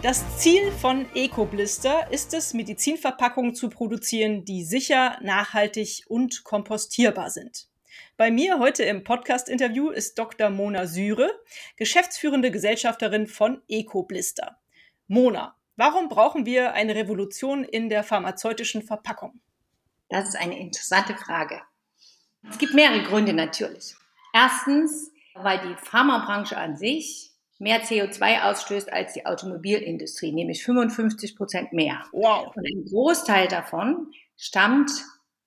Das Ziel von EcoBlister ist es, Medizinverpackungen zu produzieren, die sicher, nachhaltig und kompostierbar sind. Bei mir heute im Podcast-Interview ist Dr. Mona Syre, geschäftsführende Gesellschafterin von EcoBlister. Mona, warum brauchen wir eine Revolution in der pharmazeutischen Verpackung? Das ist eine interessante Frage. Es gibt mehrere Gründe natürlich. Erstens, weil die Pharmabranche an sich mehr CO2 ausstößt als die Automobilindustrie, nämlich 55 Prozent mehr. Wow. Und ein Großteil davon stammt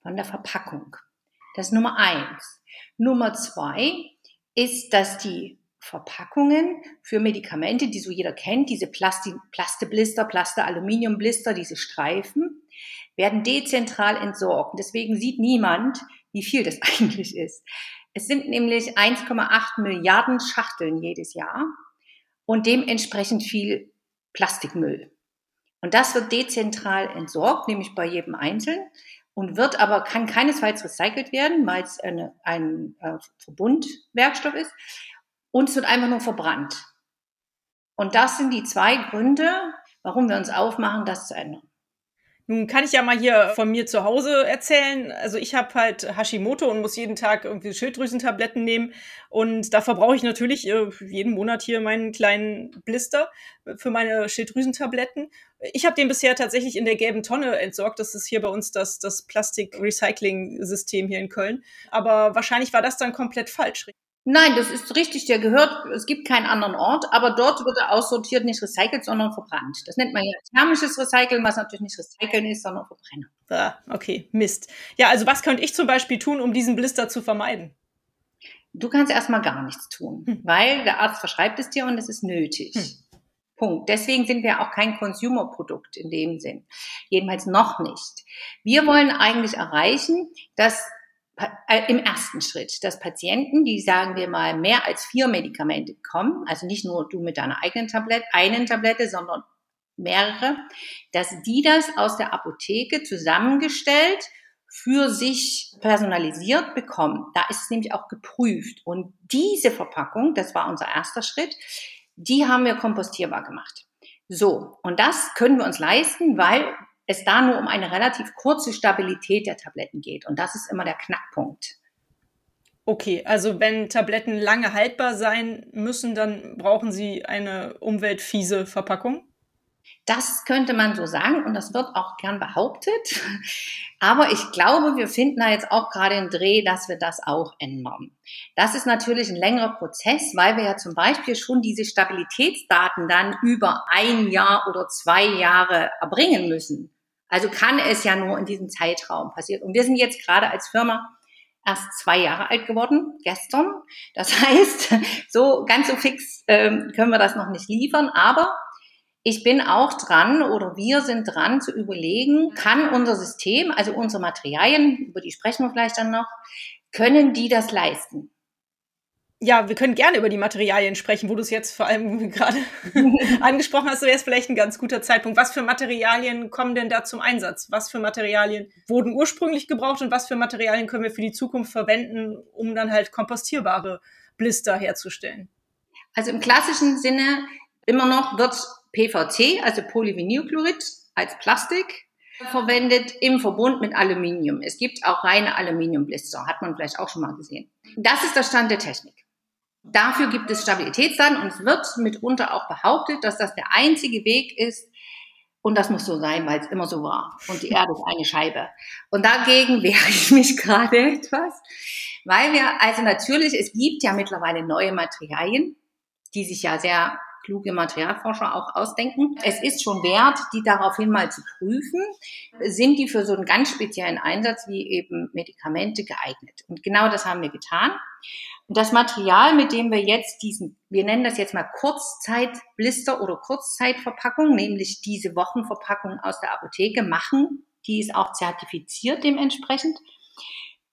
von der Verpackung. Das ist Nummer eins. Nummer zwei ist, dass die Verpackungen für Medikamente, die so jeder kennt, diese Plasti Plasteblister, Plaste-Aluminiumblister, diese Streifen, werden dezentral entsorgt. Deswegen sieht niemand, wie viel das eigentlich ist. Es sind nämlich 1,8 Milliarden Schachteln jedes Jahr und dementsprechend viel Plastikmüll. Und das wird dezentral entsorgt, nämlich bei jedem Einzelnen und wird aber, kann keinesfalls recycelt werden, weil es eine, ein äh, Verbundwerkstoff ist und es wird einfach nur verbrannt. Und das sind die zwei Gründe, warum wir uns aufmachen, das zu ändern. Nun kann ich ja mal hier von mir zu Hause erzählen. Also ich habe halt Hashimoto und muss jeden Tag irgendwie Schilddrüsentabletten nehmen. Und da verbrauche ich natürlich äh, jeden Monat hier meinen kleinen Blister für meine Schilddrüsentabletten. Ich habe den bisher tatsächlich in der gelben Tonne entsorgt. Das ist hier bei uns das, das Plastik-Recycling-System hier in Köln. Aber wahrscheinlich war das dann komplett falsch. Nein, das ist richtig. Der gehört, es gibt keinen anderen Ort, aber dort wird er aussortiert, nicht recycelt, sondern verbrannt. Das nennt man ja thermisches Recyceln, was natürlich nicht recyceln ist, sondern verbrennen. Ah, okay, Mist. Ja, also was könnte ich zum Beispiel tun, um diesen Blister zu vermeiden? Du kannst erstmal gar nichts tun, hm. weil der Arzt verschreibt es dir und es ist nötig. Hm. Punkt. Deswegen sind wir auch kein Consumer-Produkt in dem Sinn. Jedenfalls noch nicht. Wir wollen eigentlich erreichen, dass im ersten Schritt, dass Patienten, die sagen wir mal mehr als vier Medikamente bekommen, also nicht nur du mit deiner eigenen Tablette, einen Tablette, sondern mehrere, dass die das aus der Apotheke zusammengestellt für sich personalisiert bekommen. Da ist es nämlich auch geprüft. Und diese Verpackung, das war unser erster Schritt, die haben wir kompostierbar gemacht. So, und das können wir uns leisten, weil es da nur um eine relativ kurze Stabilität der Tabletten geht. Und das ist immer der Knackpunkt. Okay, also wenn Tabletten lange haltbar sein müssen, dann brauchen sie eine umweltfiese Verpackung? Das könnte man so sagen und das wird auch gern behauptet. Aber ich glaube, wir finden da jetzt auch gerade einen Dreh, dass wir das auch ändern. Das ist natürlich ein längerer Prozess, weil wir ja zum Beispiel schon diese Stabilitätsdaten dann über ein Jahr oder zwei Jahre erbringen müssen. Also kann es ja nur in diesem Zeitraum passieren. Und wir sind jetzt gerade als Firma erst zwei Jahre alt geworden, gestern. Das heißt, so ganz so fix ähm, können wir das noch nicht liefern, aber ich bin auch dran oder wir sind dran zu überlegen, kann unser System, also unsere Materialien, über die sprechen wir vielleicht dann noch, können die das leisten? Ja, wir können gerne über die Materialien sprechen, wo du es jetzt vor allem gerade angesprochen hast. wäre es vielleicht ein ganz guter Zeitpunkt. Was für Materialien kommen denn da zum Einsatz? Was für Materialien wurden ursprünglich gebraucht und was für Materialien können wir für die Zukunft verwenden, um dann halt kompostierbare Blister herzustellen? Also im klassischen Sinne immer noch wird PVC, also Polyvinylchlorid, als Plastik verwendet im Verbund mit Aluminium. Es gibt auch reine Aluminiumblister, hat man vielleicht auch schon mal gesehen. Das ist der Stand der Technik. Dafür gibt es Stabilitätsdaten und es wird mitunter auch behauptet, dass das der einzige Weg ist, und das muss so sein, weil es immer so war. Und die Erde ist eine Scheibe. Und dagegen wehre ich mich gerade etwas, weil wir, also natürlich, es gibt ja mittlerweile neue Materialien, die sich ja sehr kluge Materialforscher auch ausdenken. Es ist schon wert, die daraufhin mal zu prüfen. Sind die für so einen ganz speziellen Einsatz wie eben Medikamente geeignet? Und genau das haben wir getan. Und das Material, mit dem wir jetzt diesen, wir nennen das jetzt mal Kurzzeitblister oder Kurzzeitverpackung, nämlich diese Wochenverpackung aus der Apotheke machen, die ist auch zertifiziert dementsprechend.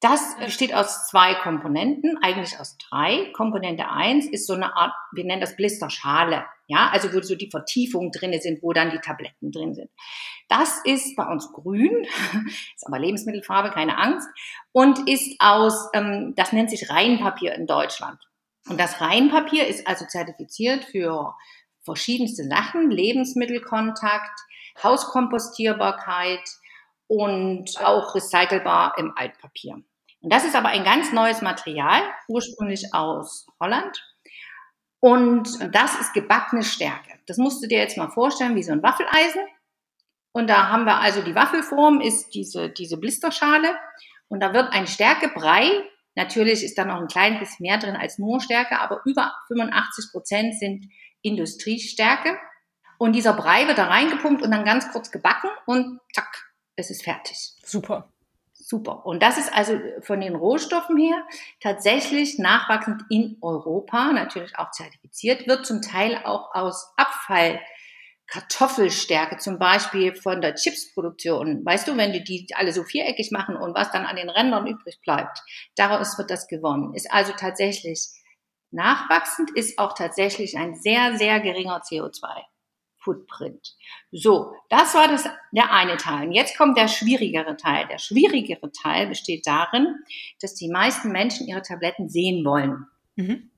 Das besteht aus zwei Komponenten, eigentlich aus drei. Komponente eins ist so eine Art, wir nennen das Blisterschale. Ja, also wo so die Vertiefungen drinne sind, wo dann die Tabletten drin sind. Das ist bei uns grün, ist aber Lebensmittelfarbe, keine Angst, und ist aus, ähm, das nennt sich Reihenpapier in Deutschland. Und das Reihenpapier ist also zertifiziert für verschiedenste Sachen, Lebensmittelkontakt, Hauskompostierbarkeit und auch recycelbar im Altpapier. Und das ist aber ein ganz neues Material, ursprünglich aus Holland. Und das ist gebackene Stärke. Das musst du dir jetzt mal vorstellen wie so ein Waffeleisen. Und da haben wir also die Waffelform ist diese, diese Blisterschale. Und da wird ein Stärkebrei. Natürlich ist da noch ein klein bisschen mehr drin als nur Stärke, aber über 85 Prozent sind Industriestärke. Und dieser Brei wird da reingepumpt und dann ganz kurz gebacken und zack, es ist fertig. Super super. Und das ist also von den Rohstoffen her tatsächlich nachwachsend in Europa, natürlich auch zertifiziert, wird zum Teil auch aus Abfall Kartoffelstärke zum Beispiel von der Chipsproduktion. Weißt du, wenn die die alle so viereckig machen und was dann an den Rändern übrig bleibt, daraus wird das gewonnen. Ist also tatsächlich nachwachsend, ist auch tatsächlich ein sehr, sehr geringer CO2. Footprint. So, das war das, der eine Teil. Und jetzt kommt der schwierigere Teil. Der schwierigere Teil besteht darin, dass die meisten Menschen ihre Tabletten sehen wollen. Mhm.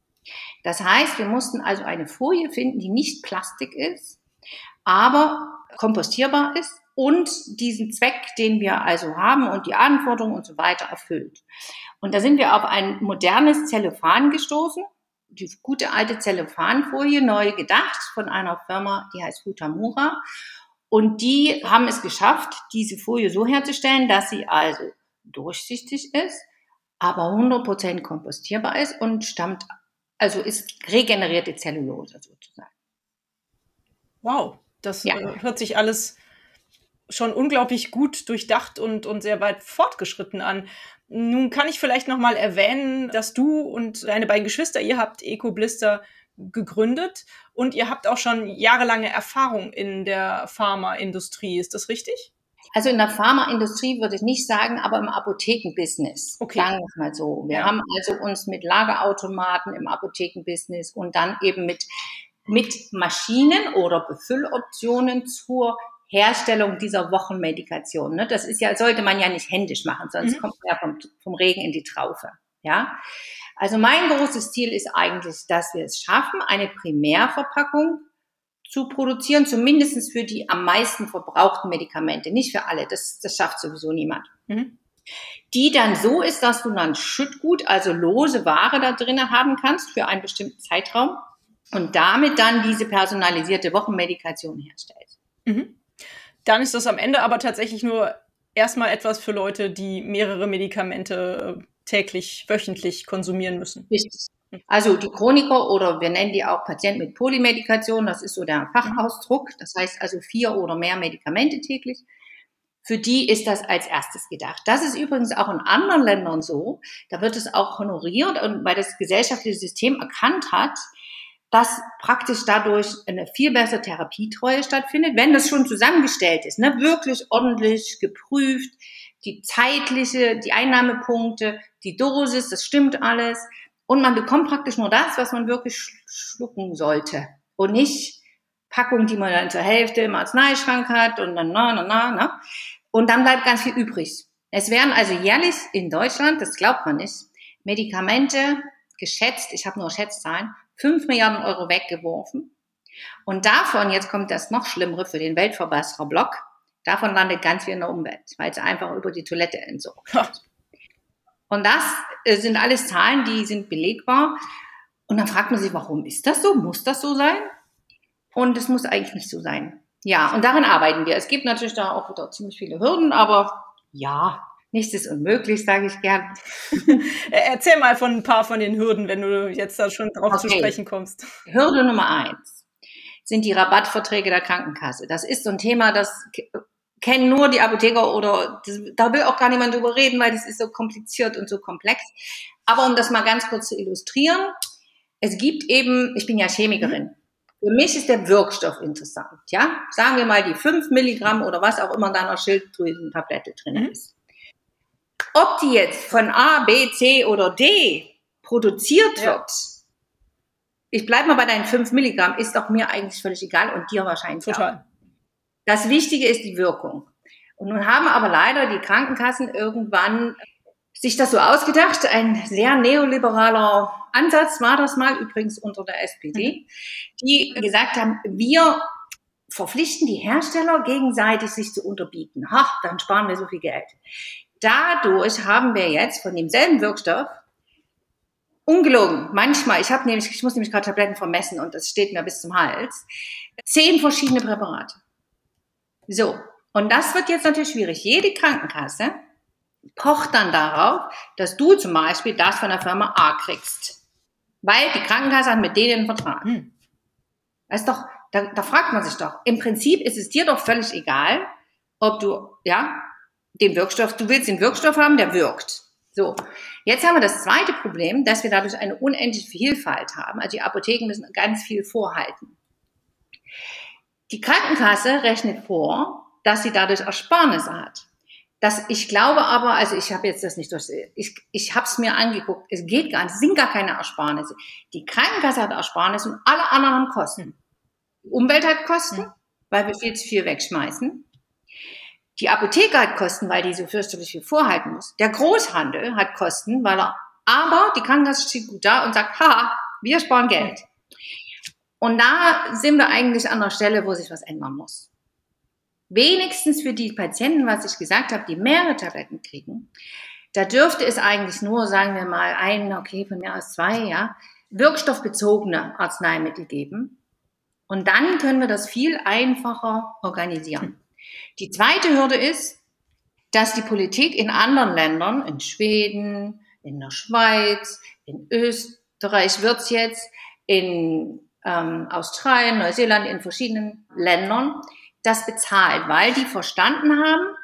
Das heißt, wir mussten also eine Folie finden, die nicht Plastik ist, aber kompostierbar ist und diesen Zweck, den wir also haben und die Anforderungen und so weiter erfüllt. Und da sind wir auf ein modernes Zellophan gestoßen die gute alte Zellophanfolie neu gedacht von einer Firma, die heißt Hutamura. Und die haben es geschafft, diese Folie so herzustellen, dass sie also durchsichtig ist, aber 100% kompostierbar ist und stammt, also ist regenerierte Zellulose sozusagen. Wow, das ja. Äh, hört sich alles schon unglaublich gut durchdacht und, und sehr weit fortgeschritten an. Nun kann ich vielleicht noch mal erwähnen, dass du und deine beiden Geschwister, ihr habt Eco Blister gegründet und ihr habt auch schon jahrelange Erfahrung in der Pharmaindustrie. Ist das richtig? Also in der Pharmaindustrie würde ich nicht sagen, aber im Apothekenbusiness. Okay. Sagen wir es mal so. Wir ja. haben also uns mit Lagerautomaten im Apothekenbusiness und dann eben mit, mit Maschinen oder Befülloptionen zur Herstellung dieser Wochenmedikation. Ne? Das ist ja, sollte man ja nicht händisch machen, sonst mhm. kommt man ja vom, vom Regen in die Traufe. Ja, also mein großes Ziel ist eigentlich, dass wir es schaffen, eine Primärverpackung zu produzieren, zumindestens für die am meisten verbrauchten Medikamente, nicht für alle. Das, das schafft sowieso niemand. Mhm. Die dann so ist, dass du dann Schüttgut, also lose Ware da drinnen haben kannst für einen bestimmten Zeitraum und damit dann diese personalisierte Wochenmedikation herstellst. Mhm. Dann ist das am Ende aber tatsächlich nur erstmal etwas für Leute, die mehrere Medikamente äh, täglich, wöchentlich konsumieren müssen. Richtig. Also die Chroniker oder wir nennen die auch Patienten mit Polymedikation, das ist so der Fachausdruck, das heißt also vier oder mehr Medikamente täglich. Für die ist das als erstes gedacht. Das ist übrigens auch in anderen Ländern so. Da wird es auch honoriert und weil das gesellschaftliche System erkannt hat, dass praktisch dadurch eine viel bessere Therapietreue stattfindet, wenn das schon zusammengestellt ist, ne? wirklich ordentlich geprüft, die zeitliche, die Einnahmepunkte, die Dosis, das stimmt alles. Und man bekommt praktisch nur das, was man wirklich schlucken sollte. Und nicht Packungen, die man dann zur Hälfte im Arzneischrank hat und dann na, na, na, na. Und dann bleibt ganz viel übrig. Es werden also jährlich in Deutschland, das glaubt man nicht, Medikamente geschätzt, ich habe nur Schätzzahlen, 5 Milliarden Euro weggeworfen. Und davon, jetzt kommt das noch Schlimmere für den Weltverbesserer-Block, davon landet ganz viel in der Umwelt, weil es einfach über die Toilette entsorgt wird. Und das äh, sind alles Zahlen, die sind belegbar. Und dann fragt man sich, warum ist das so? Muss das so sein? Und es muss eigentlich nicht so sein. Ja, und daran arbeiten wir. Es gibt natürlich da auch wieder ziemlich viele Hürden, aber ja, Nichts ist unmöglich, sage ich gern. Erzähl mal von ein paar von den Hürden, wenn du jetzt da schon drauf okay. zu sprechen kommst. Hürde Nummer eins. sind die Rabattverträge der Krankenkasse. Das ist so ein Thema, das kennen nur die Apotheker oder das, da will auch gar niemand drüber reden, weil das ist so kompliziert und so komplex. Aber um das mal ganz kurz zu illustrieren, es gibt eben, ich bin ja Chemikerin. Für mich ist der Wirkstoff interessant, ja? Sagen wir mal die 5 Milligramm oder was auch immer in deiner Schilddrüsentablette drin mhm. ist. Ob die jetzt von A, B, C oder D produziert ja. wird, ich bleibe mal bei deinen 5 Milligramm, ist doch mir eigentlich völlig egal und dir wahrscheinlich Total. auch. Das Wichtige ist die Wirkung. Und nun haben aber leider die Krankenkassen irgendwann sich das so ausgedacht, ein sehr neoliberaler Ansatz war das mal, übrigens unter der SPD, mhm. die gesagt haben, wir verpflichten die Hersteller gegenseitig sich zu unterbieten. Ha, dann sparen wir so viel Geld. Dadurch haben wir jetzt von demselben Wirkstoff ungelogen, manchmal, ich habe nämlich, ich muss nämlich gerade Tabletten vermessen und das steht mir bis zum Hals, zehn verschiedene Präparate. So. Und das wird jetzt natürlich schwierig. Jede Krankenkasse pocht dann darauf, dass du zum Beispiel das von der Firma A kriegst. Weil die Krankenkasse hat mit denen einen Vertrag. Hm. Ist doch, da, da fragt man sich doch. Im Prinzip ist es dir doch völlig egal, ob du, ja, den Wirkstoff, du willst den Wirkstoff haben, der wirkt. So. Jetzt haben wir das zweite Problem, dass wir dadurch eine unendliche Vielfalt haben. Also die Apotheken müssen ganz viel vorhalten. Die Krankenkasse rechnet vor, dass sie dadurch Ersparnisse hat. Das, ich glaube aber, also ich habe jetzt das nicht durch, ich, ich habe es mir angeguckt, es geht gar nicht, es sind gar keine Ersparnisse. Die Krankenkasse hat Ersparnisse und alle anderen haben Kosten. Die Umwelt hat Kosten, mhm. weil wir viel zu viel wegschmeißen. Die Apotheke hat Kosten, weil die so fürchterlich viel vorhalten muss. Der Großhandel hat Kosten, weil er, aber die Krankenkasse steht gut da und sagt, haha, wir sparen Geld. Und da sind wir eigentlich an der Stelle, wo sich was ändern muss. Wenigstens für die Patienten, was ich gesagt habe, die mehrere Tabletten kriegen, da dürfte es eigentlich nur, sagen wir mal, ein, okay, von mir aus zwei, ja, wirkstoffbezogene Arzneimittel geben. Und dann können wir das viel einfacher organisieren. Die zweite Hürde ist, dass die Politik in anderen Ländern, in Schweden, in der Schweiz, in Österreich wird's jetzt, in ähm, Australien, Neuseeland, in verschiedenen Ländern, das bezahlt, weil die verstanden haben,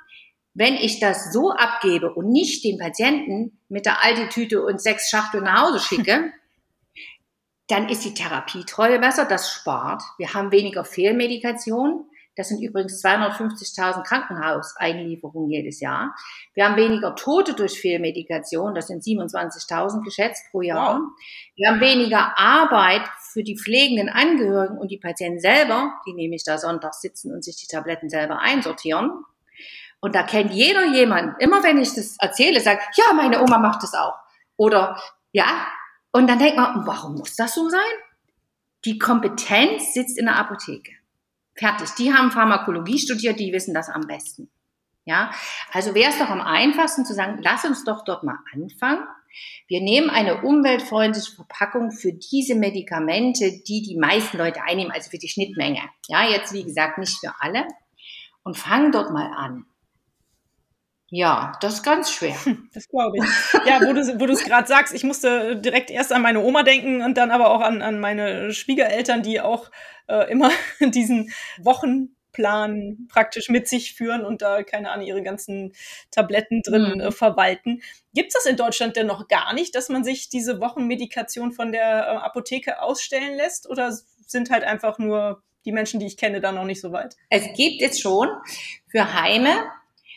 wenn ich das so abgebe und nicht den Patienten mit der Aldi-Tüte und sechs Schachteln nach Hause schicke, dann ist die Therapietreue besser, das spart. Wir haben weniger Fehlmedikation. Das sind übrigens 250.000 Krankenhauseinlieferungen jedes Jahr. Wir haben weniger Tote durch Fehlmedikation. Das sind 27.000 geschätzt pro Jahr. Wow. Wir haben weniger Arbeit für die pflegenden Angehörigen und die Patienten selber, die nämlich da sonntags sitzen und sich die Tabletten selber einsortieren. Und da kennt jeder jemand, immer wenn ich das erzähle, sagt, ja, meine Oma macht das auch. Oder, ja. Und dann denkt man, warum muss das so sein? Die Kompetenz sitzt in der Apotheke. Fertig. Die haben Pharmakologie studiert, die wissen das am besten. Ja, also wäre es doch am einfachsten zu sagen, lass uns doch dort mal anfangen. Wir nehmen eine umweltfreundliche Verpackung für diese Medikamente, die die meisten Leute einnehmen, also für die Schnittmenge. Ja, jetzt wie gesagt nicht für alle. Und fangen dort mal an. Ja, das ist ganz schwer. Hm, das glaube ich. Ja, wo du wo es gerade sagst, ich musste direkt erst an meine Oma denken und dann aber auch an, an meine Schwiegereltern, die auch äh, immer diesen Wochenplan praktisch mit sich führen und da, keine Ahnung, ihre ganzen Tabletten drin mhm. äh, verwalten. Gibt es das in Deutschland denn noch gar nicht, dass man sich diese Wochenmedikation von der äh, Apotheke ausstellen lässt? Oder sind halt einfach nur die Menschen, die ich kenne, da noch nicht so weit? Es gibt es schon für Heime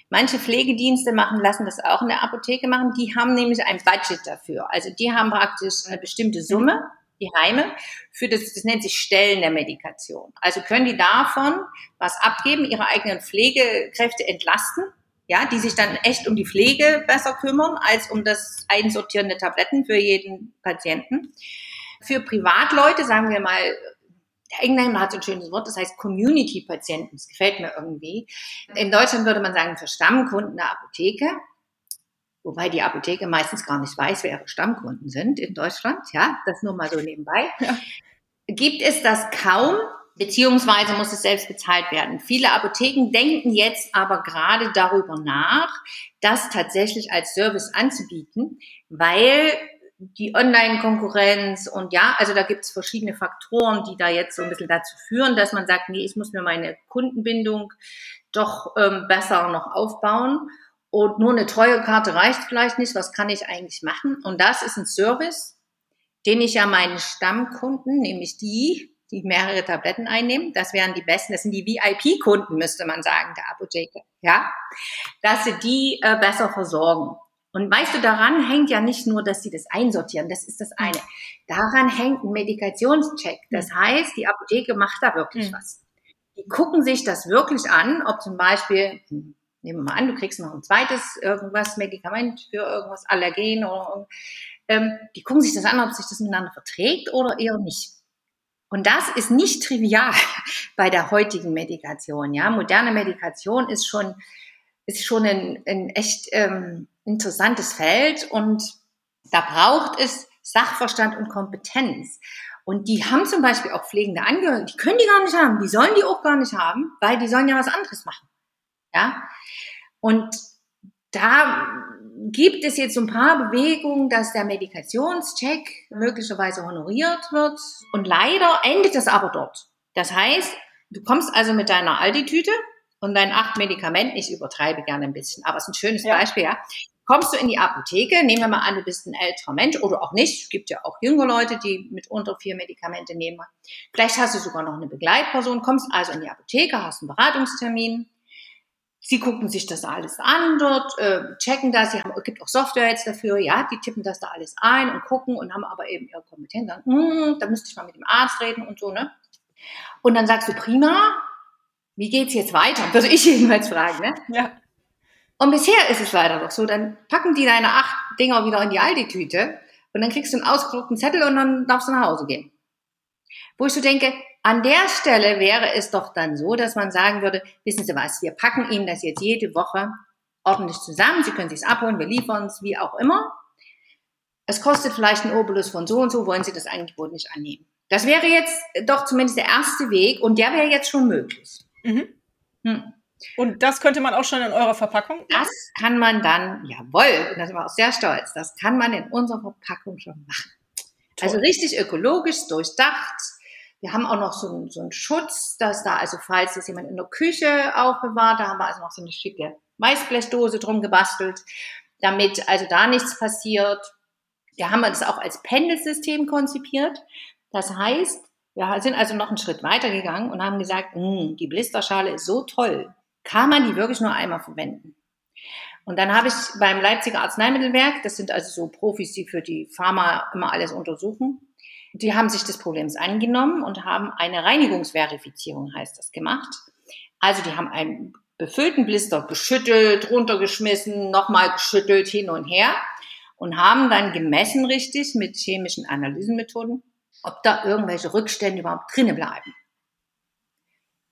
Manche Pflegedienste machen, lassen das auch in der Apotheke machen. Die haben nämlich ein Budget dafür. Also die haben praktisch eine bestimmte Summe, die Heime, für das, das nennt sich Stellen der Medikation. Also können die davon was abgeben, ihre eigenen Pflegekräfte entlasten, ja, die sich dann echt um die Pflege besser kümmern, als um das Einsortieren der Tabletten für jeden Patienten. Für Privatleute, sagen wir mal der Engländer hat so ein schönes Wort, das heißt Community-Patienten. Das gefällt mir irgendwie. In Deutschland würde man sagen, für Stammkunden der Apotheke. Wobei die Apotheke meistens gar nicht weiß, wer ihre Stammkunden sind in Deutschland. Ja, das nur mal so nebenbei. Ja. Gibt es das kaum, beziehungsweise muss es selbst bezahlt werden. Viele Apotheken denken jetzt aber gerade darüber nach, das tatsächlich als Service anzubieten, weil die Online-Konkurrenz und ja, also da gibt es verschiedene Faktoren, die da jetzt so ein bisschen dazu führen, dass man sagt, nee, ich muss mir meine Kundenbindung doch ähm, besser noch aufbauen. Und nur eine treue Karte reicht vielleicht nicht. Was kann ich eigentlich machen? Und das ist ein Service, den ich ja meinen Stammkunden, nämlich die, die mehrere Tabletten einnehmen, das wären die besten, das sind die VIP-Kunden, müsste man sagen, der Apotheke, ja, dass sie die äh, besser versorgen. Und weißt du, daran hängt ja nicht nur, dass sie das einsortieren, das ist das eine. Daran hängt ein Medikationscheck. Das heißt, die Apotheke macht da wirklich mhm. was. Die gucken sich das wirklich an, ob zum Beispiel, hm, nehmen wir mal an, du kriegst noch ein zweites irgendwas Medikament für irgendwas Allergen oder ähm, die gucken sich das an, ob sich das miteinander verträgt oder eher nicht. Und das ist nicht trivial bei der heutigen Medikation. Ja, moderne Medikation ist schon ist schon ein, ein echt ähm, interessantes Feld und da braucht es Sachverstand und Kompetenz. Und die haben zum Beispiel auch pflegende Angehörige, die können die gar nicht haben, die sollen die auch gar nicht haben, weil die sollen ja was anderes machen. Ja. Und da gibt es jetzt so ein paar Bewegungen, dass der Medikationscheck möglicherweise honoriert wird. Und leider endet das aber dort. Das heißt, du kommst also mit deiner Aldi-Tüte und deinen acht Medikamenten, ich übertreibe gerne ein bisschen, aber es ist ein schönes ja. Beispiel, ja. Kommst du in die Apotheke, nehmen wir mal an, du bist ein älterer Mensch oder auch nicht. Es gibt ja auch jüngere Leute, die mit unter vier Medikamente nehmen. Vielleicht hast du sogar noch eine Begleitperson, kommst also in die Apotheke, hast einen Beratungstermin, Sie gucken sich das alles an dort, äh, checken das. Sie haben, es gibt auch Software jetzt dafür, ja, die tippen das da alles ein und gucken und haben aber eben ihre Kompetenz. Dann, hm, da müsste ich mal mit dem Arzt reden und so, ne? Und dann sagst du, prima, wie geht's jetzt weiter? Würde ich jedenfalls fragen, ne? Ja. Und bisher ist es leider doch so, dann packen die deine acht Dinger wieder in die Aldi-Tüte und dann kriegst du einen ausgedruckten Zettel und dann darfst du nach Hause gehen. Wo ich so denke, an der Stelle wäre es doch dann so, dass man sagen würde, wissen Sie was, wir packen Ihnen das jetzt jede Woche ordentlich zusammen, Sie können es abholen, wir liefern es, wie auch immer. Es kostet vielleicht ein Obolus von so und so, wollen Sie das Angebot nicht annehmen. Das wäre jetzt doch zumindest der erste Weg und der wäre jetzt schon möglich. Mhm. Hm. Und das könnte man auch schon in eurer Verpackung? Das kann man dann, jawohl, und da sind wir auch sehr stolz, das kann man in unserer Verpackung schon machen. Toll. Also richtig ökologisch, durchdacht, wir haben auch noch so einen, so einen Schutz, dass da, also falls das jemand in der Küche aufbewahrt, da haben wir also noch so eine schicke Weißblechdose drum gebastelt, damit also da nichts passiert. Da haben wir das auch als Pendelsystem konzipiert. Das heißt, wir sind also noch einen Schritt weiter gegangen und haben gesagt, hm, die Blisterschale ist so toll, kann man die wirklich nur einmal verwenden. Und dann habe ich beim Leipziger Arzneimittelwerk, das sind also so Profis, die für die Pharma immer alles untersuchen, die haben sich des Problems angenommen und haben eine Reinigungsverifizierung, heißt das, gemacht. Also die haben einen befüllten Blister geschüttelt, runtergeschmissen, nochmal geschüttelt, hin und her und haben dann gemessen richtig mit chemischen Analysenmethoden, ob da irgendwelche Rückstände überhaupt drinnen bleiben.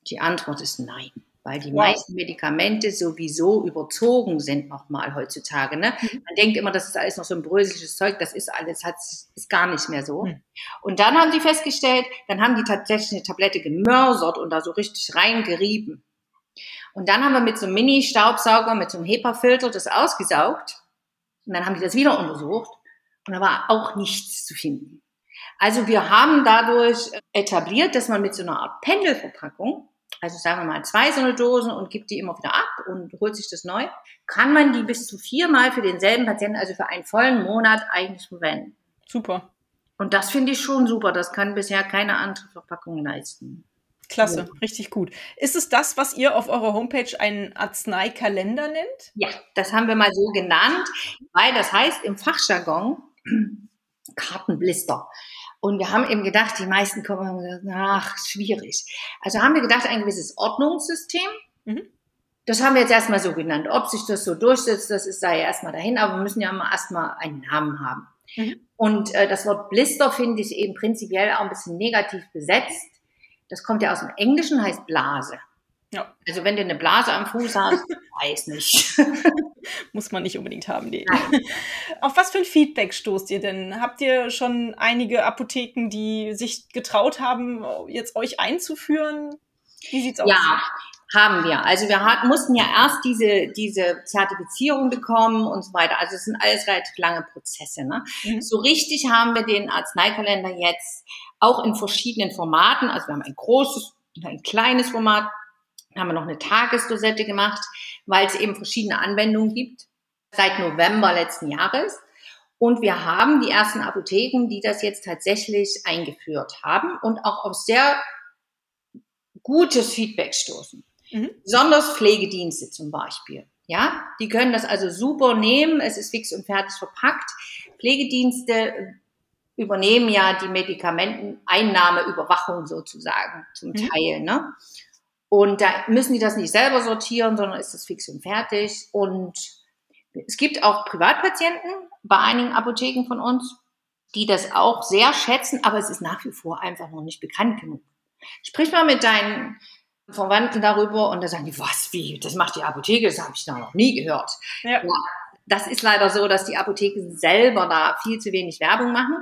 Die Antwort ist nein weil die wow. meisten Medikamente sowieso überzogen sind nochmal heutzutage. Ne? Mhm. Man denkt immer, das ist alles noch so ein bröseliges Zeug, das ist alles, hat, ist gar nicht mehr so. Mhm. Und dann haben die festgestellt, dann haben die tatsächlich eine Tablette gemörsert und da so richtig reingerieben. Und dann haben wir mit so einem Mini-Staubsauger, mit so einem HEPA-Filter das ausgesaugt. Und dann haben die das wieder untersucht. Und da war auch nichts zu finden. Also wir haben dadurch etabliert, dass man mit so einer Art Pendelverpackung also sagen wir mal zwei so eine Dosen und gibt die immer wieder ab und holt sich das neu, kann man die bis zu viermal für denselben Patienten, also für einen vollen Monat eigentlich verwenden. Super. Und das finde ich schon super. Das kann bisher keine andere Verpackung leisten. Klasse, ja. richtig gut. Ist es das, was ihr auf eurer Homepage einen Arzneikalender nennt? Ja, das haben wir mal so genannt, weil das heißt im Fachjargon Kartenblister. Und wir haben eben gedacht, die meisten kommen und ach, schwierig. Also haben wir gedacht, ein gewisses Ordnungssystem. Mhm. Das haben wir jetzt erstmal so genannt. Ob sich das so durchsetzt, das ist, sei ja erstmal dahin, aber wir müssen ja mal erstmal einen Namen haben. Mhm. Und äh, das Wort Blister finde ich eben prinzipiell auch ein bisschen negativ besetzt. Das kommt ja aus dem Englischen, heißt Blase. Ja. Also wenn du eine Blase am Fuß hast, weiß nicht. Muss man nicht unbedingt haben. Nee. Auf was für ein Feedback stoßt ihr denn? Habt ihr schon einige Apotheken, die sich getraut haben, jetzt euch einzuführen? Wie sieht's aus? Ja, Haben wir. Also wir hat, mussten ja erst diese, diese Zertifizierung bekommen und so weiter. Also es sind alles relativ lange Prozesse. Ne? Mhm. So richtig haben wir den Arzneikalender jetzt auch in verschiedenen Formaten. Also wir haben ein großes und ein kleines Format. Dann haben wir noch eine Tagesdosette gemacht, weil es eben verschiedene Anwendungen gibt. Seit November letzten Jahres. Und wir haben die ersten Apotheken, die das jetzt tatsächlich eingeführt haben und auch auf sehr gutes Feedback stoßen. Mhm. Besonders Pflegedienste zum Beispiel. Ja, die können das also super nehmen. Es ist fix und fertig verpackt. Pflegedienste übernehmen ja die Medikamenteneinnahmeüberwachung sozusagen zum mhm. Teil. Ne? Und da müssen die das nicht selber sortieren, sondern ist das fix und fertig. Und es gibt auch Privatpatienten bei einigen Apotheken von uns, die das auch sehr schätzen, aber es ist nach wie vor einfach noch nicht bekannt genug. Sprich mal mit deinen Verwandten darüber und da sagen die, was, wie, das macht die Apotheke, das habe ich noch nie gehört. Ja. ja. Das ist leider so, dass die Apotheken selber da viel zu wenig Werbung machen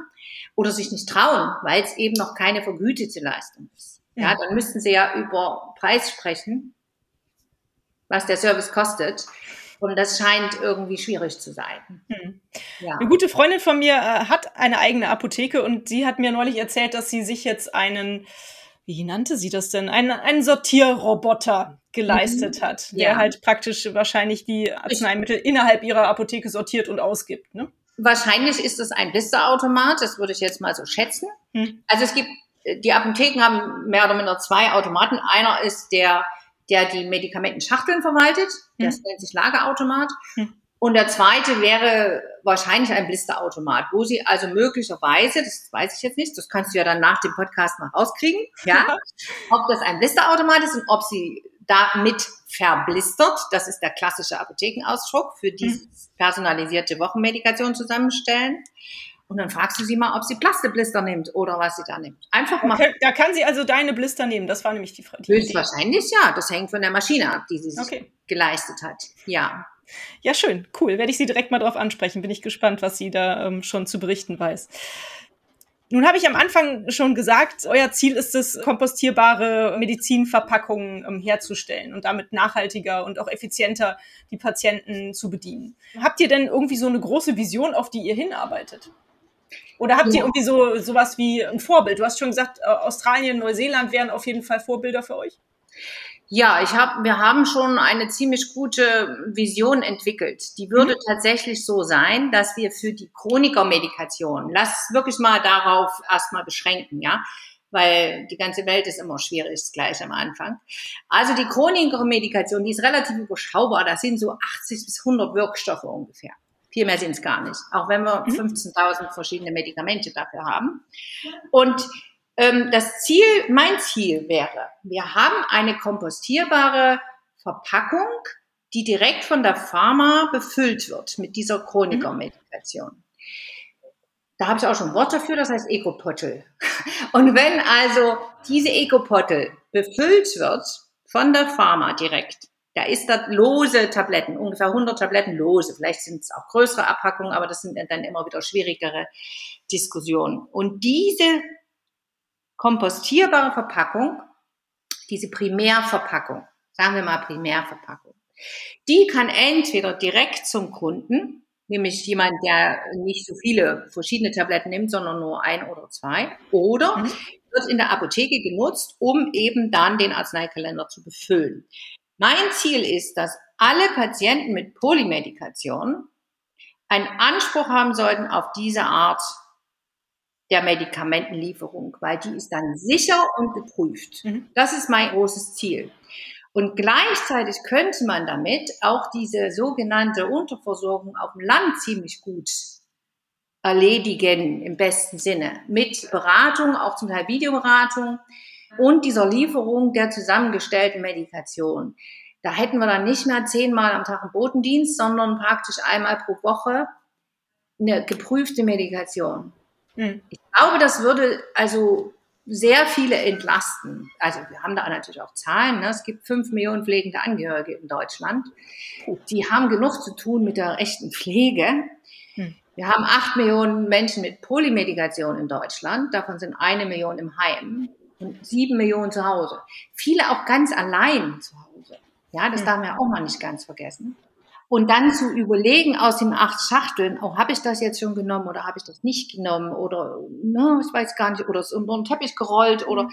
oder sich nicht trauen, weil es eben noch keine vergütete Leistung ist. Ja, ja dann müssten sie ja über Preis sprechen, was der Service kostet. Und das scheint irgendwie schwierig zu sein. Hm. Ja. Eine gute Freundin von mir äh, hat eine eigene Apotheke und sie hat mir neulich erzählt, dass sie sich jetzt einen wie nannte sie das denn, einen, einen Sortierroboter geleistet mhm. hat, der ja. halt praktisch wahrscheinlich die Arzneimittel innerhalb ihrer Apotheke sortiert und ausgibt. Ne? Wahrscheinlich ist es ein Blisterautomat, das würde ich jetzt mal so schätzen. Hm. Also es gibt, die Apotheken haben mehr oder minder zwei Automaten. Einer ist der, der die Medikamentenschachteln verwaltet, hm. das nennt sich Lagerautomat. Hm. Und der zweite wäre wahrscheinlich ein Blisterautomat, wo Sie also möglicherweise, das weiß ich jetzt nicht, das kannst du ja dann nach dem Podcast mal rauskriegen, ja, ob das ein Blisterautomat ist und ob Sie damit verblistert, das ist der klassische Apothekenausdruck, für die mhm. personalisierte Wochenmedikation zusammenstellen. Und dann fragst du sie mal, ob sie Plasteblister nimmt oder was sie da nimmt. Einfach mal. Okay, da kann sie also deine Blister nehmen. Das war nämlich die Frage. Höchstwahrscheinlich ja. Das hängt von der Maschine ab, die sie sich okay. geleistet hat. Ja. Ja, schön, cool. Werde ich Sie direkt mal drauf ansprechen. Bin ich gespannt, was sie da ähm, schon zu berichten weiß. Nun habe ich am Anfang schon gesagt, euer Ziel ist es, kompostierbare Medizinverpackungen ähm, herzustellen und damit nachhaltiger und auch effizienter die Patienten zu bedienen. Habt ihr denn irgendwie so eine große Vision, auf die ihr hinarbeitet? Oder habt ja. ihr irgendwie so sowas wie ein Vorbild? Du hast schon gesagt, Australien, Neuseeland wären auf jeden Fall Vorbilder für euch. Ja, ich hab, wir haben schon eine ziemlich gute Vision entwickelt. Die würde mhm. tatsächlich so sein, dass wir für die Chronikermedikation, lass wirklich mal darauf erstmal beschränken, ja, weil die ganze Welt ist immer schwierig gleich am Anfang. Also die Chronikermedikation, die ist relativ überschaubar. Das sind so 80 bis 100 Wirkstoffe ungefähr. Viel mehr sind es gar nicht, auch wenn wir 15.000 mhm. verschiedene Medikamente dafür haben. Und ähm, das Ziel, mein Ziel wäre, wir haben eine kompostierbare Verpackung, die direkt von der Pharma befüllt wird mit dieser Chroniker-Medikation. Da habe ich auch schon ein Wort dafür, das heißt Ecopottel. Und wenn also diese Ecopottel befüllt wird von der Pharma direkt, da ist das lose Tabletten, ungefähr 100 Tabletten lose. Vielleicht sind es auch größere Abpackungen, aber das sind dann immer wieder schwierigere Diskussionen. Und diese kompostierbare Verpackung, diese Primärverpackung, sagen wir mal Primärverpackung, die kann entweder direkt zum Kunden, nämlich jemand, der nicht so viele verschiedene Tabletten nimmt, sondern nur ein oder zwei, oder mhm. wird in der Apotheke genutzt, um eben dann den Arzneikalender zu befüllen. Mein Ziel ist, dass alle Patienten mit Polymedikation einen Anspruch haben sollten auf diese Art der Medikamentenlieferung, weil die ist dann sicher und geprüft. Mhm. Das ist mein großes Ziel. Und gleichzeitig könnte man damit auch diese sogenannte Unterversorgung auf dem Land ziemlich gut erledigen, im besten Sinne. Mit Beratung, auch zum Teil Videoberatung und dieser Lieferung der zusammengestellten Medikation. Da hätten wir dann nicht mehr zehnmal am Tag einen Botendienst, sondern praktisch einmal pro Woche eine geprüfte Medikation. Mhm. Ich glaube, das würde also sehr viele entlasten. Also wir haben da natürlich auch Zahlen. Ne? Es gibt fünf Millionen pflegende Angehörige in Deutschland. Die haben genug zu tun mit der echten Pflege. Mhm. Wir haben acht Millionen Menschen mit Polymedikation in Deutschland. Davon sind eine Million im Heim. Und sieben Millionen zu Hause. Viele auch ganz allein zu Hause. Ja, das darf man ja auch mal nicht ganz vergessen. Und dann zu überlegen aus den acht Schachteln, oh, habe ich das jetzt schon genommen oder habe ich das nicht genommen oder no, ich weiß gar nicht, oder ist unter den Teppich gerollt oder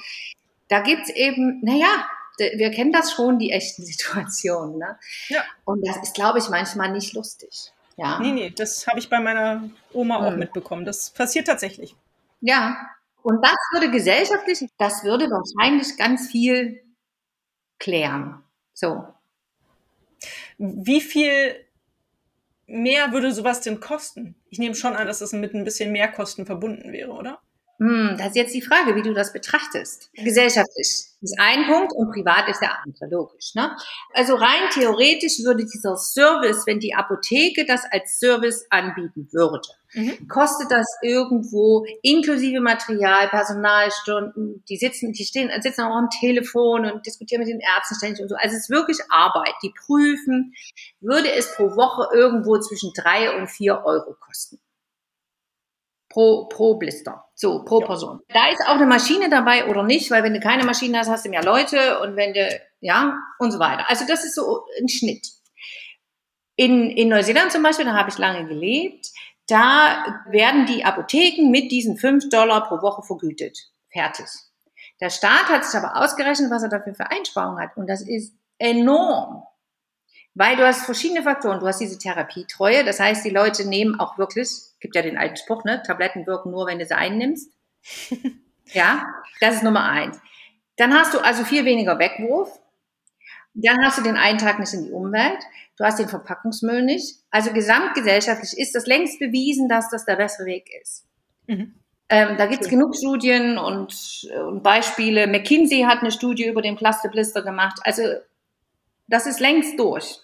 da gibt's eben, naja, wir kennen das schon, die echten Situationen. Ne? Ja. Und das ist, glaube ich, manchmal nicht lustig. Ja. Nee, nee, das habe ich bei meiner Oma hm. auch mitbekommen. Das passiert tatsächlich. Ja. Und das würde gesellschaftlich, das würde wahrscheinlich ganz viel klären. So. Wie viel mehr würde sowas denn kosten? Ich nehme schon an, dass das mit ein bisschen mehr Kosten verbunden wäre, oder? Hm, das ist jetzt die Frage, wie du das betrachtest. Gesellschaftlich ist ein Punkt und privat ist der andere, logisch. Ne? Also rein theoretisch würde dieser Service, wenn die Apotheke das als Service anbieten würde, mhm. kostet das irgendwo inklusive Material, Personalstunden, die sitzen, die stehen, sitzen auch am Telefon und diskutieren mit den Ärzten ständig und so. Also es ist wirklich Arbeit. Die prüfen, würde es pro Woche irgendwo zwischen drei und vier Euro kosten pro, pro Blister. So, pro ja. Person. Da ist auch eine Maschine dabei oder nicht, weil wenn du keine Maschine hast, hast du mehr Leute und wenn du, ja, und so weiter. Also das ist so ein Schnitt. In, in Neuseeland zum Beispiel, da habe ich lange gelebt, da werden die Apotheken mit diesen 5 Dollar pro Woche vergütet. Fertig. Der Staat hat sich aber ausgerechnet, was er dafür für Einsparungen hat. Und das ist enorm. Weil du hast verschiedene Faktoren. Du hast diese Therapietreue. Das heißt, die Leute nehmen auch wirklich, gibt ja den alten Spruch, ne? Tabletten wirken nur, wenn du sie einnimmst. ja, das ist Nummer eins. Dann hast du also viel weniger Wegwurf. Dann hast du den Eintrag nicht in die Umwelt. Du hast den Verpackungsmüll nicht. Also gesamtgesellschaftlich ist das längst bewiesen, dass das der bessere Weg ist. Mhm. Ähm, da gibt es genug Studien und, und, Beispiele. McKinsey hat eine Studie über den Plasteblister gemacht. Also das ist längst durch.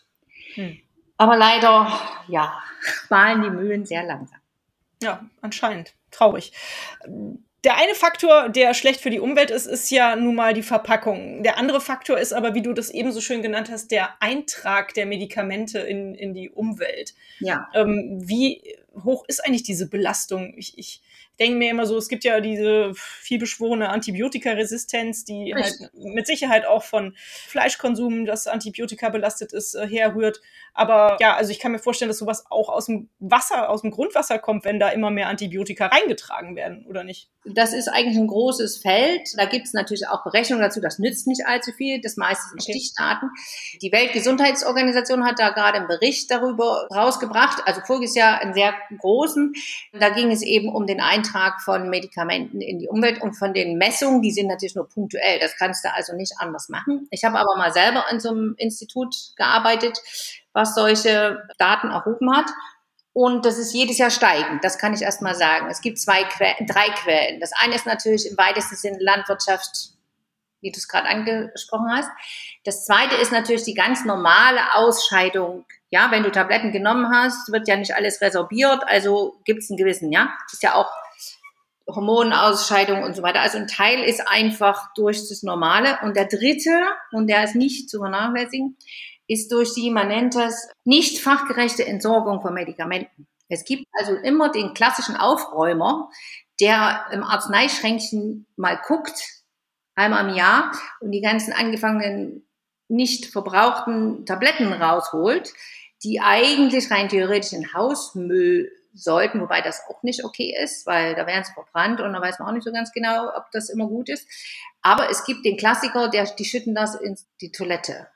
Hm. Aber leider, ja, malen die Mühlen sehr langsam. Ja, anscheinend. Traurig. Der eine Faktor, der schlecht für die Umwelt ist, ist ja nun mal die Verpackung. Der andere Faktor ist aber, wie du das eben so schön genannt hast, der Eintrag der Medikamente in, in die Umwelt. Ja. Ähm, wie hoch ist eigentlich diese Belastung? Ich, ich denke mir immer so, es gibt ja diese vielbeschworene Antibiotikaresistenz, die halt mit Sicherheit auch von Fleischkonsum, das Antibiotika belastet ist, äh, herrührt. Aber ja, also ich kann mir vorstellen, dass sowas auch aus dem Wasser, aus dem Grundwasser kommt, wenn da immer mehr Antibiotika reingetragen werden, oder nicht? Das ist eigentlich ein großes Feld. Da gibt es natürlich auch Berechnungen dazu. Das nützt nicht allzu viel. Das meiste sind okay. Stichdaten. Die Weltgesundheitsorganisation hat da gerade einen Bericht darüber rausgebracht. Also voriges Jahr einen sehr großen. Da ging es eben um den Eintrag von Medikamenten in die Umwelt und von den Messungen. Die sind natürlich nur punktuell. Das kannst du also nicht anders machen. Ich habe aber mal selber in so einem Institut gearbeitet was solche Daten erhoben hat. Und das ist jedes Jahr steigend, das kann ich erst mal sagen. Es gibt zwei drei Quellen. Das eine ist natürlich im weitesten Sinne Landwirtschaft, wie du es gerade angesprochen hast. Das zweite ist natürlich die ganz normale Ausscheidung. Ja, wenn du Tabletten genommen hast, wird ja nicht alles resorbiert, also gibt es einen gewissen, ja, ist ja auch Hormonausscheidung und so weiter. Also ein Teil ist einfach durch das Normale. Und der dritte, und der ist nicht zu vernachlässigen, ist durch die, man nennt das, nicht fachgerechte Entsorgung von Medikamenten. Es gibt also immer den klassischen Aufräumer, der im Arzneischränkchen mal guckt, einmal im Jahr, und die ganzen angefangenen nicht verbrauchten Tabletten rausholt, die eigentlich rein theoretisch in Hausmüll sollten, wobei das auch nicht okay ist, weil da werden sie verbrannt und da weiß man auch nicht so ganz genau, ob das immer gut ist. Aber es gibt den Klassiker, der, die schütten das in die Toilette.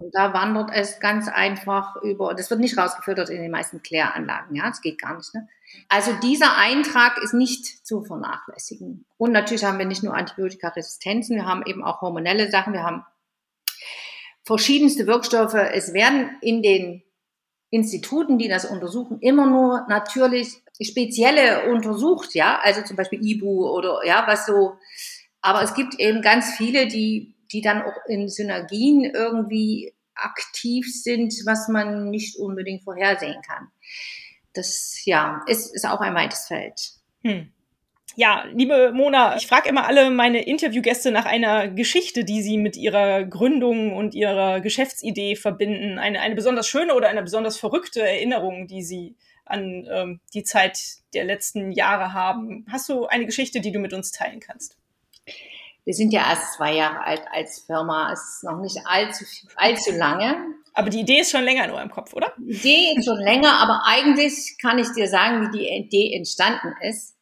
Und da wandert es ganz einfach über, das wird nicht rausgefiltert in den meisten Kläranlagen, ja, das geht gar nicht. Ne? Also dieser Eintrag ist nicht zu vernachlässigen. Und natürlich haben wir nicht nur Antibiotikaresistenzen, wir haben eben auch hormonelle Sachen, wir haben verschiedenste Wirkstoffe. Es werden in den Instituten, die das untersuchen, immer nur natürlich spezielle untersucht, ja, also zum Beispiel IBU oder ja, was so. Aber es gibt eben ganz viele, die die dann auch in Synergien irgendwie aktiv sind, was man nicht unbedingt vorhersehen kann. Das ja, ist, ist auch ein weites Feld. Hm. Ja, liebe Mona, ich frage immer alle meine Interviewgäste nach einer Geschichte, die sie mit ihrer Gründung und ihrer Geschäftsidee verbinden. Eine, eine besonders schöne oder eine besonders verrückte Erinnerung, die sie an ähm, die Zeit der letzten Jahre haben. Hast du eine Geschichte, die du mit uns teilen kannst? Wir sind ja erst zwei Jahre alt als Firma. Es ist noch nicht allzu, allzu lange. Aber die Idee ist schon länger nur im Kopf, oder? Die Idee ist schon länger, aber eigentlich kann ich dir sagen, wie die Idee entstanden ist.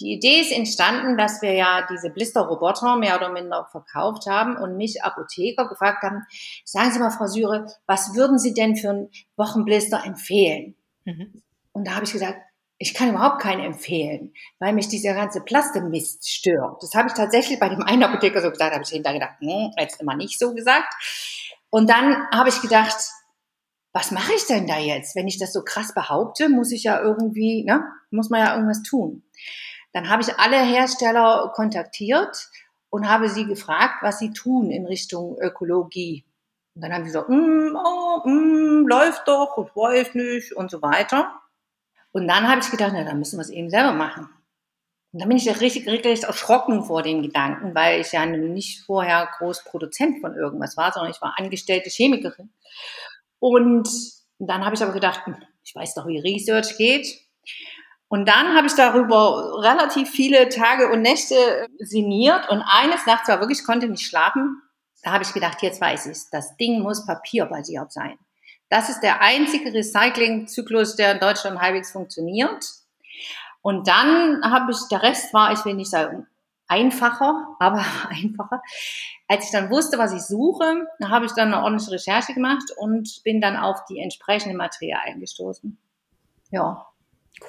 Die Idee ist entstanden, dass wir ja diese Blister-Roboter mehr oder minder verkauft haben und mich Apotheker gefragt haben, sagen Sie mal, Frau Syre, was würden Sie denn für einen Wochenblister empfehlen? Mhm. Und da habe ich gesagt, ich kann überhaupt keinen empfehlen, weil mich dieser ganze Plastemist stört. Das habe ich tatsächlich bei dem einen Apotheker so gesagt, habe ich hinterher gedacht, hm, jetzt immer nicht so gesagt. Und dann habe ich gedacht, was mache ich denn da jetzt? Wenn ich das so krass behaupte, muss ich ja irgendwie, ne, muss man ja irgendwas tun. Dann habe ich alle Hersteller kontaktiert und habe sie gefragt, was sie tun in Richtung Ökologie. Und dann haben sie gesagt, mm, oh, mm, läuft doch, ich weiß nicht und so weiter. Und dann habe ich gedacht, na, dann müssen wir es eben selber machen. Und dann bin ich ja richtig, richtig erschrocken vor dem Gedanken, weil ich ja nicht vorher groß Produzent von irgendwas war, sondern ich war angestellte Chemikerin. Und dann habe ich aber gedacht, hm, ich weiß doch, wie Research geht. Und dann habe ich darüber relativ viele Tage und Nächte sinniert und eines Nachts war wirklich, konnte nicht schlafen. Da habe ich gedacht, jetzt weiß ich das Ding muss papierbasiert sein. Das ist der einzige Recyclingzyklus, der in Deutschland halbwegs funktioniert. Und dann habe ich, der Rest war, ich will nicht sagen einfacher, aber einfacher. Als ich dann wusste, was ich suche, habe ich dann eine ordentliche Recherche gemacht und bin dann auf die entsprechenden Materialien gestoßen. Ja.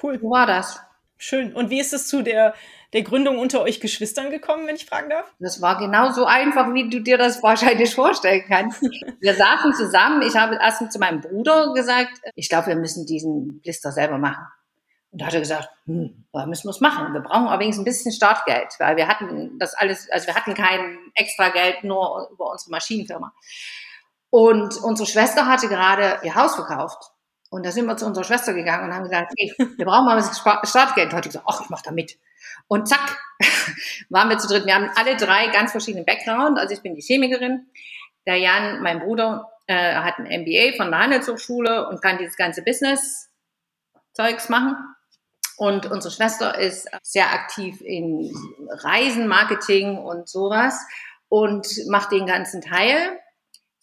Cool. Wo war das? Schön. Und wie ist es zu der, der Gründung unter euch Geschwistern gekommen, wenn ich fragen darf? Das war genauso einfach, wie du dir das wahrscheinlich vorstellen kannst. Wir saßen zusammen. Ich habe erst zu meinem Bruder gesagt, ich glaube, wir müssen diesen Blister selber machen. Und da hat er gesagt, hm, da müssen wir es machen. Wir brauchen allerdings ein bisschen Startgeld, weil wir hatten das alles, also wir hatten kein extra Geld nur über unsere Maschinenfirma. Und unsere Schwester hatte gerade ihr Haus verkauft. Und da sind wir zu unserer Schwester gegangen und haben gesagt, hey, wir brauchen mal ein Startgeld. Und hat gesagt, ach, ich mach da mit. Und zack, waren wir zu dritt. Wir haben alle drei ganz verschiedene Background. Also ich bin die Chemikerin. Der Jan, mein Bruder, äh, hat ein MBA von der Handelshochschule und kann dieses ganze Business-Zeugs machen. Und unsere Schwester ist sehr aktiv in Reisen, Marketing und sowas und macht den ganzen Teil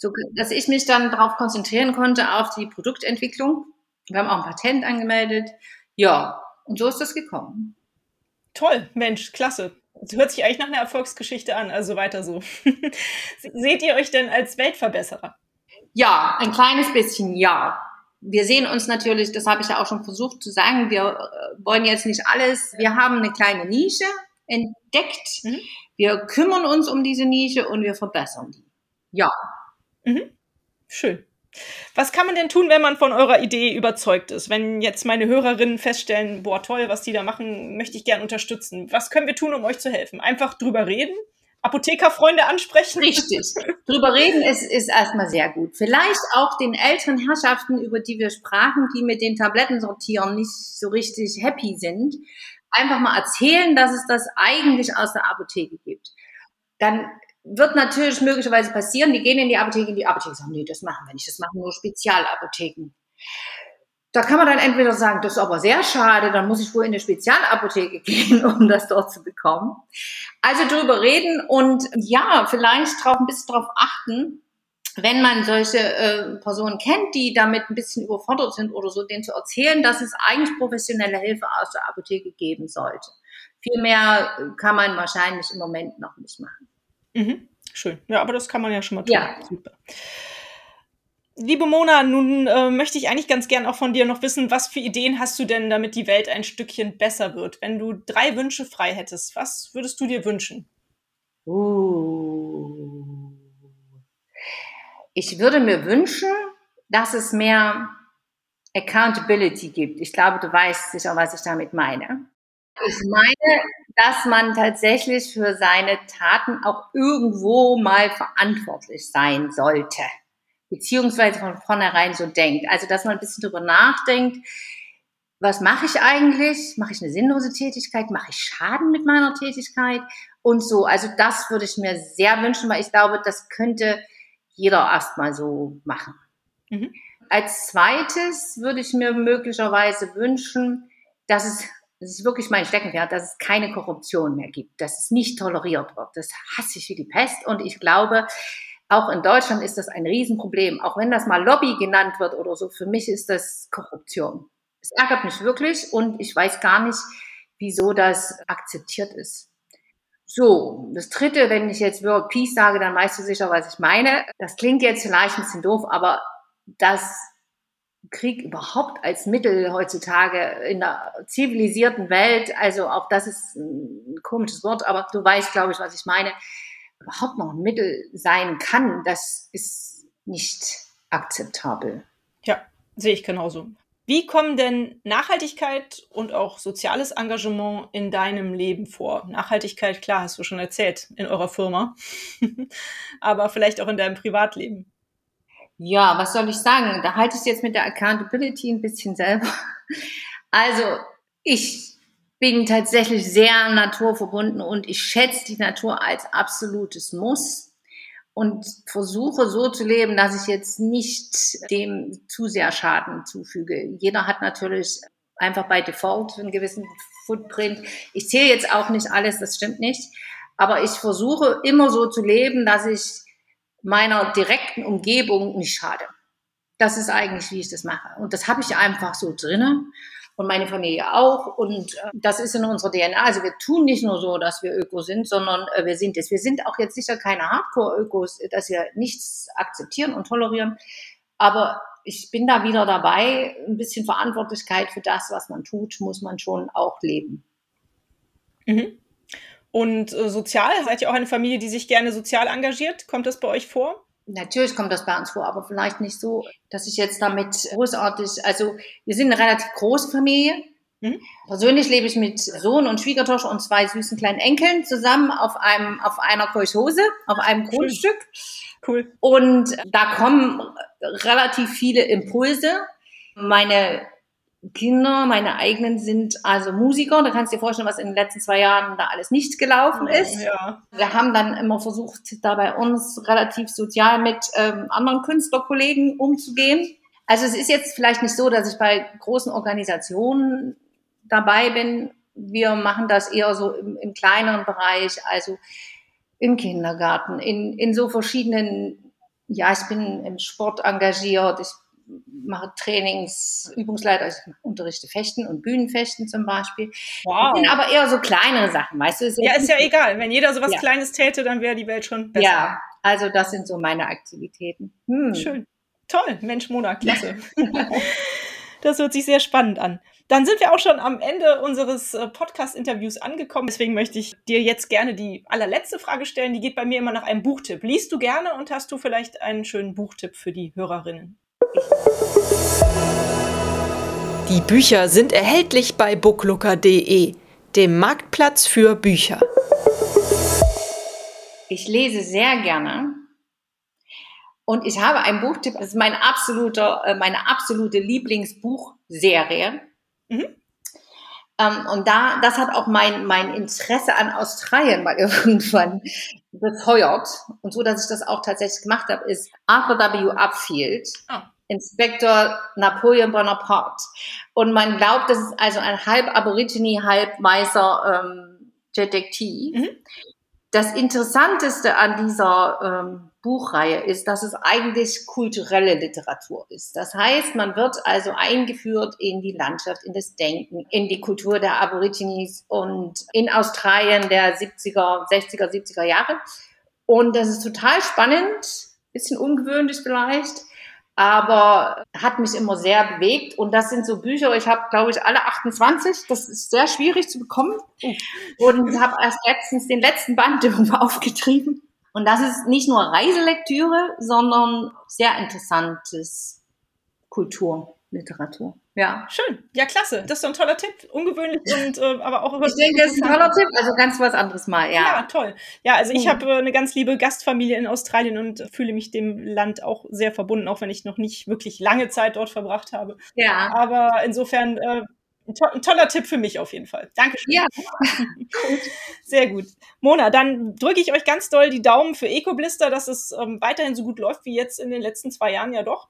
so dass ich mich dann darauf konzentrieren konnte, auf die Produktentwicklung. Wir haben auch ein Patent angemeldet. Ja, und so ist das gekommen. Toll, Mensch, klasse. Das hört sich eigentlich nach einer Erfolgsgeschichte an, also weiter so. Seht ihr euch denn als Weltverbesserer? Ja, ein kleines bisschen ja. Wir sehen uns natürlich, das habe ich ja auch schon versucht zu sagen, wir äh, wollen jetzt nicht alles. Wir haben eine kleine Nische entdeckt. Mhm. Wir kümmern uns um diese Nische und wir verbessern die. Ja, Mhm. Schön. Was kann man denn tun, wenn man von eurer Idee überzeugt ist? Wenn jetzt meine Hörerinnen feststellen, boah, toll, was die da machen, möchte ich gern unterstützen. Was können wir tun, um euch zu helfen? Einfach drüber reden? Apothekerfreunde ansprechen? Richtig. drüber reden ist, ist erstmal sehr gut. Vielleicht auch den älteren Herrschaften, über die wir sprachen, die mit den Tabletten sortieren nicht so richtig happy sind, einfach mal erzählen, dass es das eigentlich aus der Apotheke gibt. Dann wird natürlich möglicherweise passieren, die gehen in die Apotheke, in die Apotheke sagen, nee, das machen wir nicht, das machen nur Spezialapotheken. Da kann man dann entweder sagen, das ist aber sehr schade, dann muss ich wohl in eine Spezialapotheke gehen, um das dort zu bekommen. Also drüber reden und ja, vielleicht drauf, ein bisschen drauf achten, wenn man solche äh, Personen kennt, die damit ein bisschen überfordert sind oder so, denen zu erzählen, dass es eigentlich professionelle Hilfe aus der Apotheke geben sollte. Viel mehr kann man wahrscheinlich im Moment noch nicht machen. Mhm. Schön. Ja, aber das kann man ja schon mal tun. Ja. Super. Liebe Mona, nun äh, möchte ich eigentlich ganz gern auch von dir noch wissen, was für Ideen hast du denn, damit die Welt ein Stückchen besser wird? Wenn du drei Wünsche frei hättest, was würdest du dir wünschen? Uh. Ich würde mir wünschen, dass es mehr Accountability gibt. Ich glaube, du weißt sicher, was ich damit meine. Ich meine, dass man tatsächlich für seine Taten auch irgendwo mal verantwortlich sein sollte. Beziehungsweise von vornherein so denkt. Also, dass man ein bisschen drüber nachdenkt, was mache ich eigentlich? Mache ich eine sinnlose Tätigkeit? Mache ich Schaden mit meiner Tätigkeit? Und so. Also, das würde ich mir sehr wünschen, weil ich glaube, das könnte jeder erstmal so machen. Mhm. Als zweites würde ich mir möglicherweise wünschen, dass es das ist wirklich mein Steckenpferd, dass es keine Korruption mehr gibt, dass es nicht toleriert wird. Das hasse ich wie die Pest und ich glaube, auch in Deutschland ist das ein Riesenproblem. Auch wenn das mal Lobby genannt wird oder so, für mich ist das Korruption. Es ärgert mich wirklich und ich weiß gar nicht, wieso das akzeptiert ist. So, das dritte, wenn ich jetzt World Peace sage, dann weißt du sicher, was ich meine. Das klingt jetzt vielleicht ein bisschen doof, aber dass Krieg überhaupt als Mittel heutzutage in der zivilisierten Welt, also auch das ist ein komisches Wort, aber du weißt, glaube ich, was ich meine, überhaupt noch ein Mittel sein kann, das ist nicht akzeptabel. Ja, sehe ich genauso. Wie kommen denn Nachhaltigkeit und auch soziales Engagement in deinem Leben vor? Nachhaltigkeit, klar, hast du schon erzählt, in eurer Firma, aber vielleicht auch in deinem Privatleben. Ja, was soll ich sagen? Da halte ich es jetzt mit der Accountability ein bisschen selber. Also, ich bin tatsächlich sehr naturverbunden und ich schätze die Natur als absolutes Muss und versuche so zu leben, dass ich jetzt nicht dem zu sehr Schaden zufüge. Jeder hat natürlich einfach bei Default einen gewissen Footprint. Ich zähle jetzt auch nicht alles, das stimmt nicht. Aber ich versuche immer so zu leben, dass ich meiner direkten Umgebung nicht schade. Das ist eigentlich, wie ich das mache. Und das habe ich einfach so drinnen und meine Familie auch. Und äh, das ist in unserer DNA. Also wir tun nicht nur so, dass wir Öko sind, sondern äh, wir sind es. Wir sind auch jetzt sicher keine Hardcore-Ökos, dass wir nichts akzeptieren und tolerieren. Aber ich bin da wieder dabei. Ein bisschen Verantwortlichkeit für das, was man tut, muss man schon auch leben. Mhm. Und äh, sozial, seid ihr auch eine Familie, die sich gerne sozial engagiert? Kommt das bei euch vor? Natürlich kommt das bei uns vor, aber vielleicht nicht so, dass ich jetzt damit großartig, also wir sind eine relativ große Familie. Mhm. Persönlich lebe ich mit Sohn und Schwiegertochter und zwei süßen kleinen Enkeln zusammen auf einem, auf einer Keuchhose, auf einem Grundstück. Cool. Und da kommen relativ viele Impulse. Meine Kinder, meine eigenen sind also Musiker. Da kannst du dir vorstellen, was in den letzten zwei Jahren da alles nicht gelaufen ist. Ja. Wir haben dann immer versucht, da bei uns relativ sozial mit ähm, anderen Künstlerkollegen umzugehen. Also es ist jetzt vielleicht nicht so, dass ich bei großen Organisationen dabei bin. Wir machen das eher so im, im kleineren Bereich, also im Kindergarten, in, in so verschiedenen, ja, ich bin im Sport engagiert, ich mache Trainings, Übungsleiter, also ich unterrichte Fechten und Bühnenfechten zum Beispiel. Wow. Das sind aber eher so kleinere Sachen, weißt du? Ist ja, ist ja egal. Wenn jeder so was ja. Kleines täte, dann wäre die Welt schon besser. Ja, also das sind so meine Aktivitäten. Hm. Schön. Toll. Mensch, Mona, klasse. das hört sich sehr spannend an. Dann sind wir auch schon am Ende unseres äh, Podcast-Interviews angekommen. Deswegen möchte ich dir jetzt gerne die allerletzte Frage stellen. Die geht bei mir immer nach einem Buchtipp. Liest du gerne und hast du vielleicht einen schönen Buchtipp für die Hörerinnen? Die Bücher sind erhältlich bei booklooker.de, dem Marktplatz für Bücher. Ich lese sehr gerne und ich habe ein Buchtipp, das ist mein absoluter, äh, meine absolute Lieblingsbuchserie. Mhm. Ähm, und da, das hat auch mein, mein Interesse an Australien mal irgendwann befeuert. Und so, dass ich das auch tatsächlich gemacht habe, ist Arthur W. Upfield. Oh. Inspektor Napoleon Bonaparte. Und man glaubt, das ist also ein halb Aborigine, halb weißer ähm, Detektiv. Mhm. Das Interessanteste an dieser ähm, Buchreihe ist, dass es eigentlich kulturelle Literatur ist. Das heißt, man wird also eingeführt in die Landschaft, in das Denken, in die Kultur der Aborigines und in Australien der 70er, 60er, 70er Jahre. Und das ist total spannend, bisschen ungewöhnlich vielleicht aber hat mich immer sehr bewegt. Und das sind so Bücher, ich habe, glaube ich, alle 28. Das ist sehr schwierig zu bekommen. Und habe erst letztens den letzten Band irgendwo aufgetrieben. Und das ist nicht nur Reiselektüre, sondern sehr interessantes Kulturliteratur. Ja. Schön. Ja, klasse. Das ist so ein toller Tipp. Ungewöhnlich und äh, aber auch Ich denke, das ist ein toller Tipp. Also ganz was anderes mal, ja. Ja, toll. Ja, also ich mhm. habe äh, eine ganz liebe Gastfamilie in Australien und fühle mich dem Land auch sehr verbunden, auch wenn ich noch nicht wirklich lange Zeit dort verbracht habe. Ja. Aber insofern äh, ein, to ein, toller Tipp für mich auf jeden Fall. Dankeschön. Ja. gut. Sehr gut. Mona, dann drücke ich euch ganz doll die Daumen für Eco-Blister, dass es ähm, weiterhin so gut läuft wie jetzt in den letzten zwei Jahren ja doch.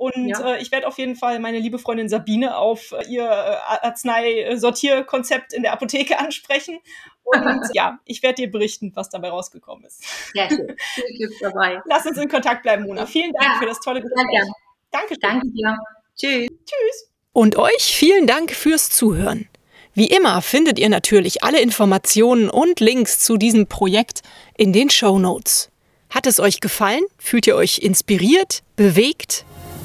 Und ja. äh, ich werde auf jeden Fall meine liebe Freundin Sabine auf äh, ihr äh, Arzneisortierkonzept in der Apotheke ansprechen. Und ja, ich werde dir berichten, was dabei rausgekommen ist. Sehr schön. Viel dabei. Lass uns in Kontakt bleiben, Mona. Vielen Dank ja. für das tolle Gespräch. Ja, Danke. Danke dir. Tschüss. Tschüss. Und euch vielen Dank fürs Zuhören. Wie immer findet ihr natürlich alle Informationen und Links zu diesem Projekt in den Show Notes. Hat es euch gefallen? Fühlt ihr euch inspiriert, bewegt?